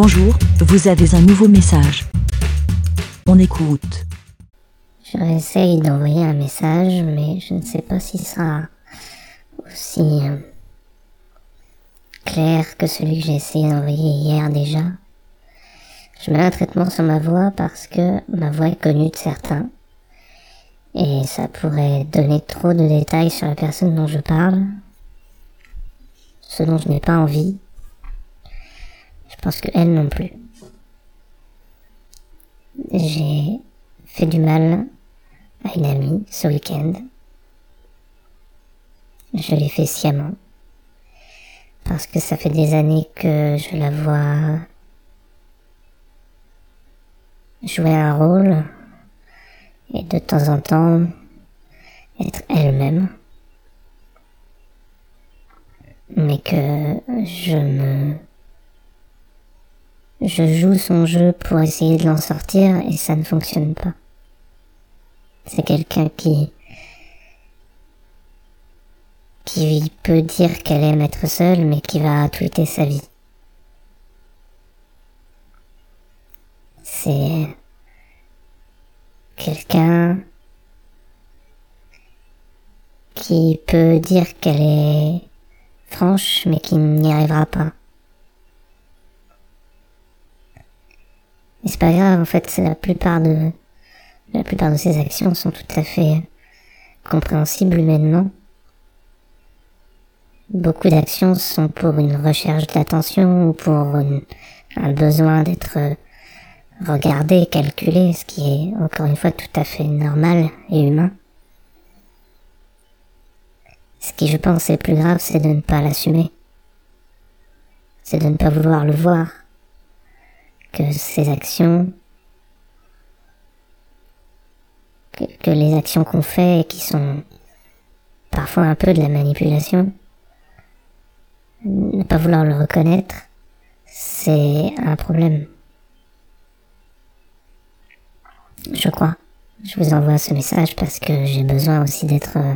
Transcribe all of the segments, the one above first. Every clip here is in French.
Bonjour, vous avez un nouveau message. On écoute. Je réessaye d'envoyer un message, mais je ne sais pas s'il sera aussi euh, clair que celui que j'ai essayé d'envoyer hier déjà. Je mets un traitement sur ma voix parce que ma voix est connue de certains. Et ça pourrait donner trop de détails sur la personne dont je parle. Ce dont je n'ai pas envie. Pense que elle non plus. J'ai fait du mal à une amie ce week-end. Je l'ai fait sciemment. Parce que ça fait des années que je la vois jouer un rôle et de temps en temps être elle-même. Mais que je me... Je joue son jeu pour essayer de l'en sortir et ça ne fonctionne pas. C'est quelqu'un qui qui peut dire qu'elle aime être seule mais qui va tweeter sa vie. C'est quelqu'un qui peut dire qu'elle est franche mais qui n'y arrivera pas. Mais c'est pas grave, en fait, la plupart de, la plupart de ses actions sont tout à fait compréhensibles humainement. Beaucoup d'actions sont pour une recherche d'attention ou pour un besoin d'être regardé, calculé, ce qui est encore une fois tout à fait normal et humain. Ce qui je pense est plus grave, c'est de ne pas l'assumer. C'est de ne pas vouloir le voir. Que ces actions que, les actions qu'on fait et qui sont parfois un peu de la manipulation, ne pas vouloir le reconnaître, c'est un problème. Je crois. Je vous envoie ce message parce que j'ai besoin aussi d'être euh,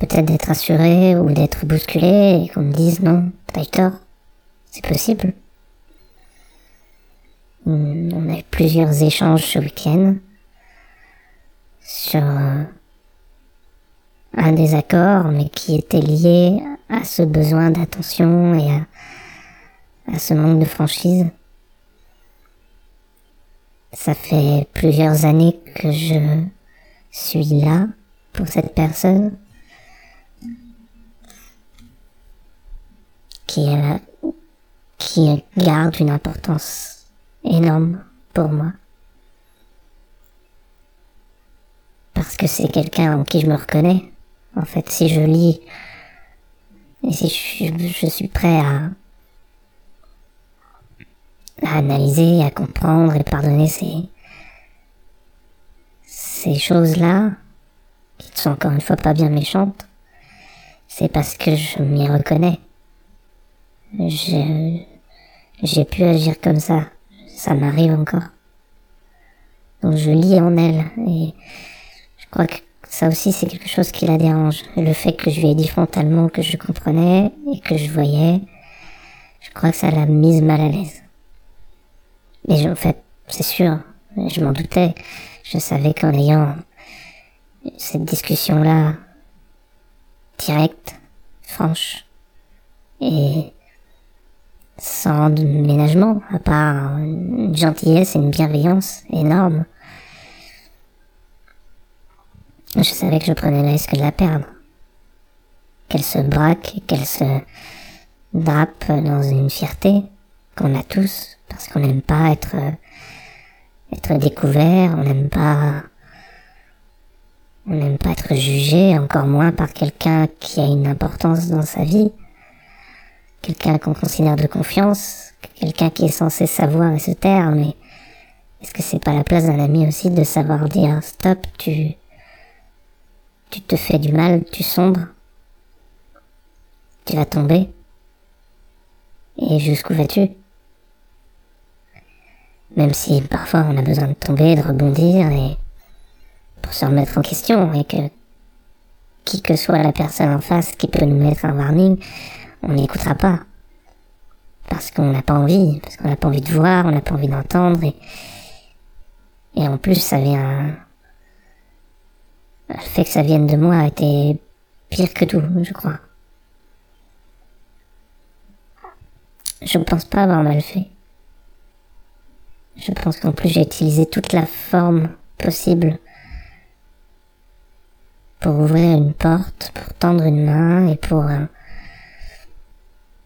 peut-être d'être assuré ou d'être bousculé et qu'on me dise non, t'as eu tort. C'est possible. On a eu plusieurs échanges ce week-end sur euh, un désaccord, mais qui était lié à ce besoin d'attention et à, ce manque de franchise. Ça fait plusieurs années que je suis là pour cette personne qui, qui garde une importance énorme pour moi. parce que c'est quelqu'un en qui je me reconnais. En fait, si je lis et si je, suis prêt à, à analyser, à comprendre et pardonner ces, ces choses-là, qui sont encore une fois pas bien méchantes, c'est parce que je m'y reconnais. J'ai pu agir comme ça. Ça m'arrive encore. Donc je lis en elle et je crois que ça aussi c'est quelque chose qui la dérange. Le fait que je lui ai dit frontalement que je comprenais et que je voyais, je crois que ça l'a mise mal à l'aise. Mais en fait, c'est sûr, je m'en doutais. Je savais qu'en ayant cette discussion-là, directe, franche, et sans ménagement, à part une gentillesse et une bienveillance énorme, je savais que je prenais le risque de la perdre. Qu'elle se braque, qu'elle se drape dans une fierté qu'on a tous, parce qu'on n'aime pas être, être découvert, on n'aime pas, on n'aime pas être jugé, encore moins par quelqu'un qui a une importance dans sa vie, quelqu'un qu'on considère de confiance, quelqu'un qui est censé savoir et se taire, mais est-ce que c'est pas la place d'un ami aussi de savoir dire stop, tu, tu te fais du mal, tu sombres, tu vas tomber. Et jusqu'où vas-tu? Même si parfois on a besoin de tomber, de rebondir et pour se remettre en question et que qui que soit la personne en face qui peut nous mettre un warning, on n'écoutera pas. parce qu'on n'a pas envie, parce qu'on n'a pas envie de voir, on n'a pas envie d'entendre, et, et en plus ça vient, le fait que ça vienne de moi a été pire que tout, je crois. Je ne pense pas avoir mal fait. Je pense qu'en plus j'ai utilisé toute la forme possible pour ouvrir une porte, pour tendre une main et pour euh,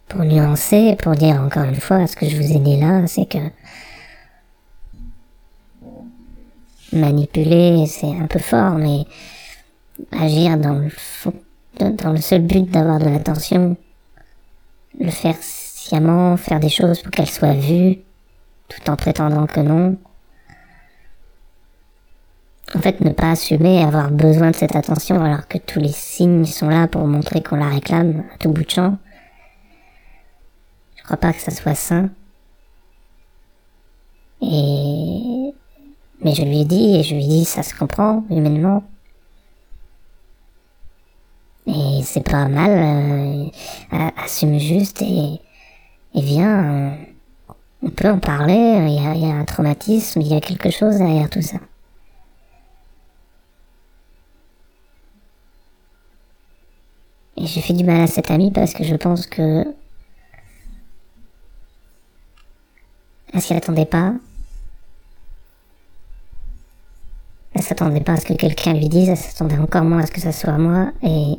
pour nuancer, pour dire encore une fois ce que je vous ai dit là, c'est que manipuler c'est un peu fort, mais agir dans le dans le seul but d'avoir de l'attention, le faire sciemment, faire des choses pour qu'elle soit vue, tout en prétendant que non. En fait, ne pas assumer avoir besoin de cette attention alors que tous les signes sont là pour montrer qu'on la réclame à tout bout de champ. Je crois pas que ça soit sain. Et, mais je lui ai dit, et je lui ai dit, ça se comprend, humainement. Et c'est pas mal, euh, assume juste et, et viens, on peut en parler, il y, a, y a un traumatisme, il y a quelque chose derrière tout ça. Et j'ai fait du mal à cette amie parce que je pense que elle s'y pas. Elle s'attendait pas à ce que quelqu'un lui dise, elle s'attendait encore moins à ce que ça soit moi et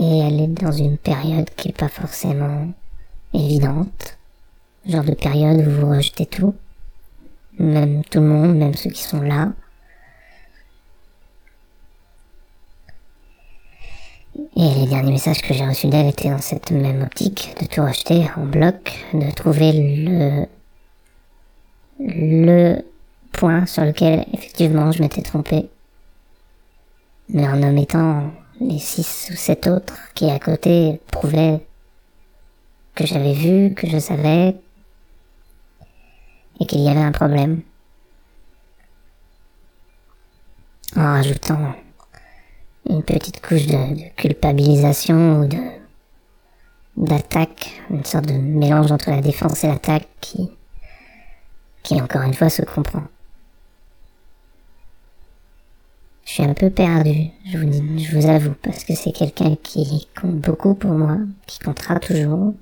et elle est dans une période qui est pas forcément évidente. Genre de période où vous rejetez tout. Même tout le monde, même ceux qui sont là. Et les derniers messages que j'ai reçus d'elle étaient dans cette même optique, de tout rejeter en bloc, de trouver le, le point sur lequel effectivement je m'étais trompé. Mais en omettant les six ou sept autres qui à côté prouvaient que j'avais vu, que je savais, et qu'il y avait un problème. En rajoutant une petite couche de, culpabilisation ou de d'attaque, une sorte de mélange entre la défense et l'attaque qui, qui encore une fois se comprend. Je suis un peu perdu, je vous, je vous avoue, parce que c'est quelqu'un qui compte beaucoup pour moi, qui comptera toujours.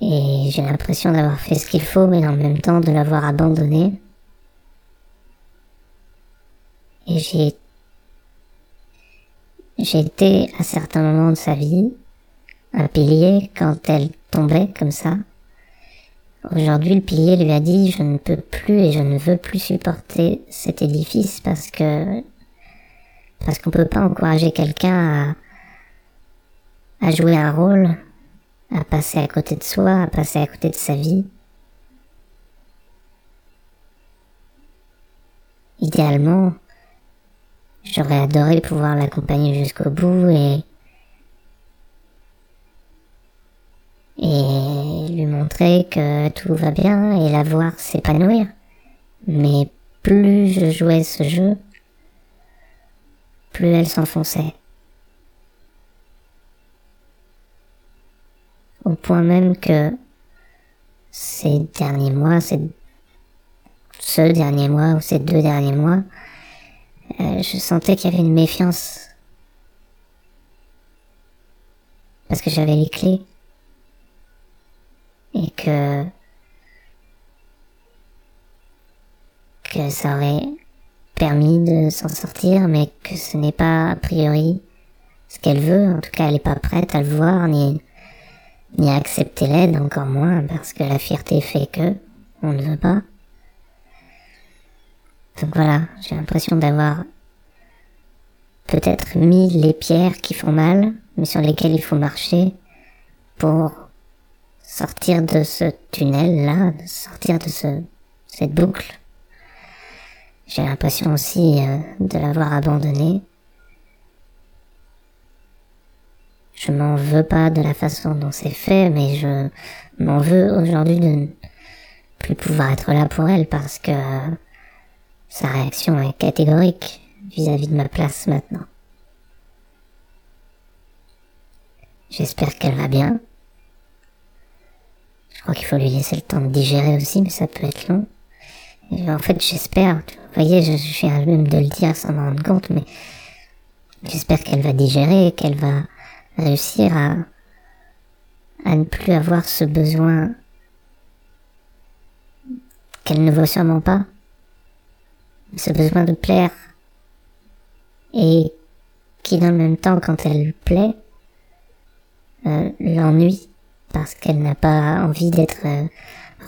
Et j'ai l'impression d'avoir fait ce qu'il faut, mais en même temps de l'avoir abandonné. Et j'ai, été à certains moments de sa vie un pilier quand elle tombait comme ça. Aujourd'hui, le pilier lui a dit je ne peux plus et je ne veux plus supporter cet édifice parce que parce qu'on peut pas encourager quelqu'un à, à jouer un rôle, à passer à côté de soi, à passer à côté de sa vie. Idéalement, j'aurais adoré pouvoir l'accompagner jusqu'au bout et et lui montrer que tout va bien et la voir s'épanouir. Mais plus je jouais ce jeu, plus elle s'enfonçait. Au point même que ces derniers mois, ces, ce dernier mois ou ces deux derniers mois, euh, je sentais qu'il y avait une méfiance. Parce que j'avais les clés et que que ça aurait permis de s'en sortir, mais que ce n'est pas a priori ce qu'elle veut. En tout cas, elle n'est pas prête à le voir, ni, ni à accepter l'aide, encore moins, parce que la fierté fait que on ne veut pas. Donc voilà, j'ai l'impression d'avoir peut-être mis les pierres qui font mal, mais sur lesquelles il faut marcher pour sortir de ce tunnel-là, sortir de ce, cette boucle. J'ai l'impression aussi euh, de l'avoir abandonné. Je m'en veux pas de la façon dont c'est fait, mais je m'en veux aujourd'hui de ne plus pouvoir être là pour elle parce que sa réaction est catégorique vis-à-vis -vis de ma place maintenant. J'espère qu'elle va bien. Je crois qu'il faut lui laisser le temps de digérer aussi, mais ça peut être long. en fait, j'espère, vous voyez, je, je viens même de le dire sans m'en rendre compte, mais j'espère qu'elle va digérer, qu'elle va réussir à, à ne plus avoir ce besoin qu'elle ne voit sûrement pas, ce besoin de plaire, et qui dans le même temps, quand elle plaît, euh, l'ennuie, parce qu'elle n'a pas envie d'être euh,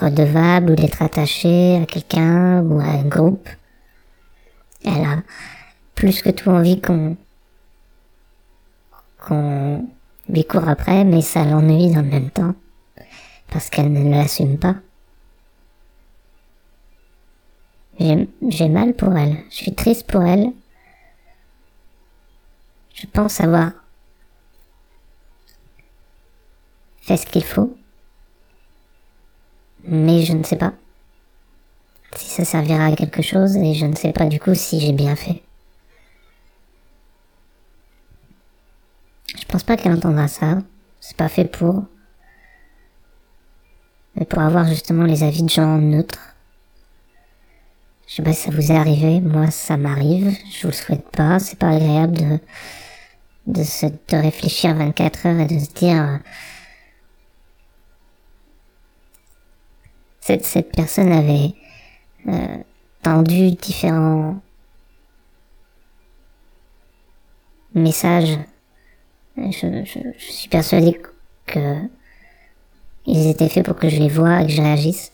redevable ou d'être attachée à quelqu'un ou à un groupe. Elle a plus que tout envie qu'on qu'on lui court après, mais ça l'ennuie dans le même temps, parce qu'elle ne l'assume pas. J'ai mal pour elle, je suis triste pour elle. Je pense avoir fait ce qu'il faut, mais je ne sais pas si ça servira à quelque chose et je ne sais pas du coup si j'ai bien fait. Je pense pas qu'elle entendra ça. C'est pas fait pour. Mais pour avoir justement les avis de gens neutres. Je sais pas si ça vous est arrivé. Moi, ça m'arrive. Je vous le souhaite pas. C'est pas agréable de, de se, de réfléchir 24 heures et de se dire, cette, cette personne avait euh, tendu différents messages je, je, je suis persuadé que ils étaient faits pour que je les vois et que je réagisse.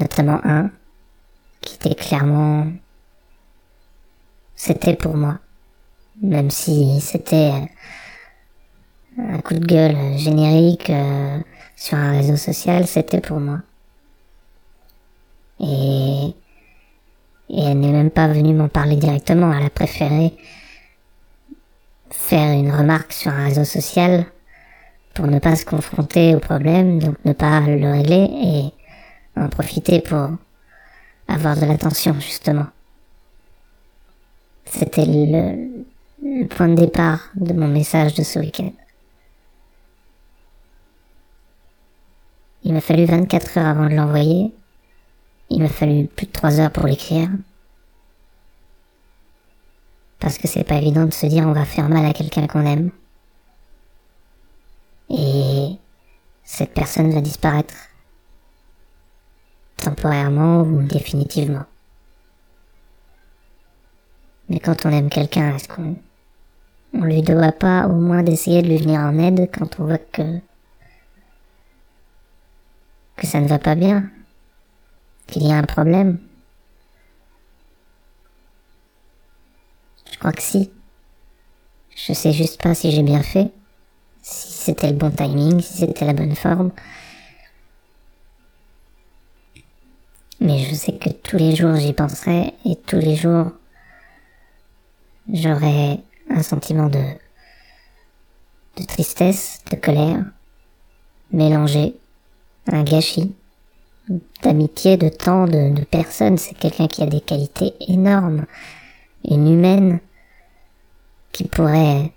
Notamment un qui était clairement c'était pour moi. Même si c'était un coup de gueule générique euh, sur un réseau social, c'était pour moi. Et, et elle n'est même pas venue m'en parler directement, elle a préféré faire une remarque sur un réseau social pour ne pas se confronter au problème, donc ne pas le régler et en profiter pour avoir de l'attention justement. C'était le, le, point de départ de mon message de ce week-end. Il m'a fallu 24 heures avant de l'envoyer. Il m'a fallu plus de 3 heures pour l'écrire parce que c'est pas évident de se dire on va faire mal à quelqu'un qu'on aime. Et cette personne va disparaître. Temporairement ou définitivement. Mais quand on aime quelqu'un, est-ce qu'on on lui doit pas au moins d'essayer de lui venir en aide quand on voit que que ça ne va pas bien, qu'il y a un problème? Crois que si. Je sais juste pas si j'ai bien fait, si c'était le bon timing, si c'était la bonne forme. Mais je sais que tous les jours j'y penserai et tous les jours j'aurai un sentiment de, de tristesse, de colère, mélangé, un gâchis, d'amitié, de temps, de, personnes. C'est quelqu'un qui a des qualités énormes, une humaine, qui pourrait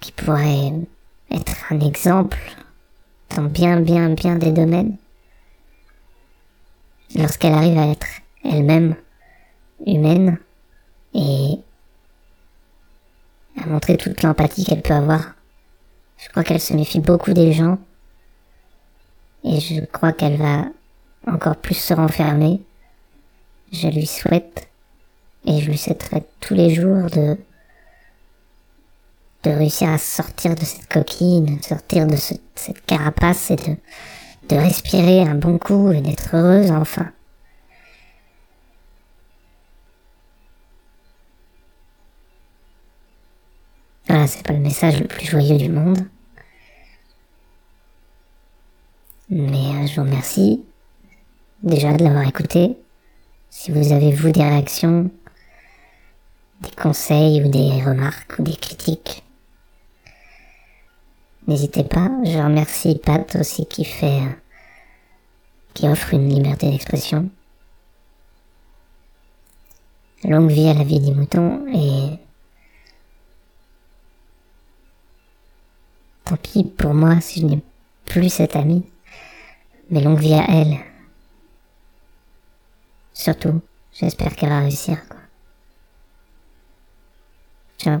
qui pourrait être un exemple dans bien bien bien des domaines lorsqu'elle arrive à être elle-même humaine et à montrer toute l'empathie qu'elle peut avoir. Je crois qu'elle se méfie beaucoup des gens et je crois qu'elle va encore plus se renfermer. Je lui souhaite et je lui souhaiterais tous les jours de, de réussir à sortir de cette coquille, de sortir de cette carapace et de, de respirer un bon coup et d'être heureuse enfin. Voilà, c'est pas le message le plus joyeux du monde. Mais euh, je vous remercie déjà de l'avoir écouté. Si vous avez vous des réactions, des conseils ou des remarques ou des critiques. N'hésitez pas, je remercie Pat aussi qui fait... Euh, qui offre une liberté d'expression. Longue vie à la vie des moutons et... Tant pis pour moi si je n'ai plus cette amie, mais longue vie à elle. Surtout, j'espère qu'elle va réussir. Quoi. Ciao.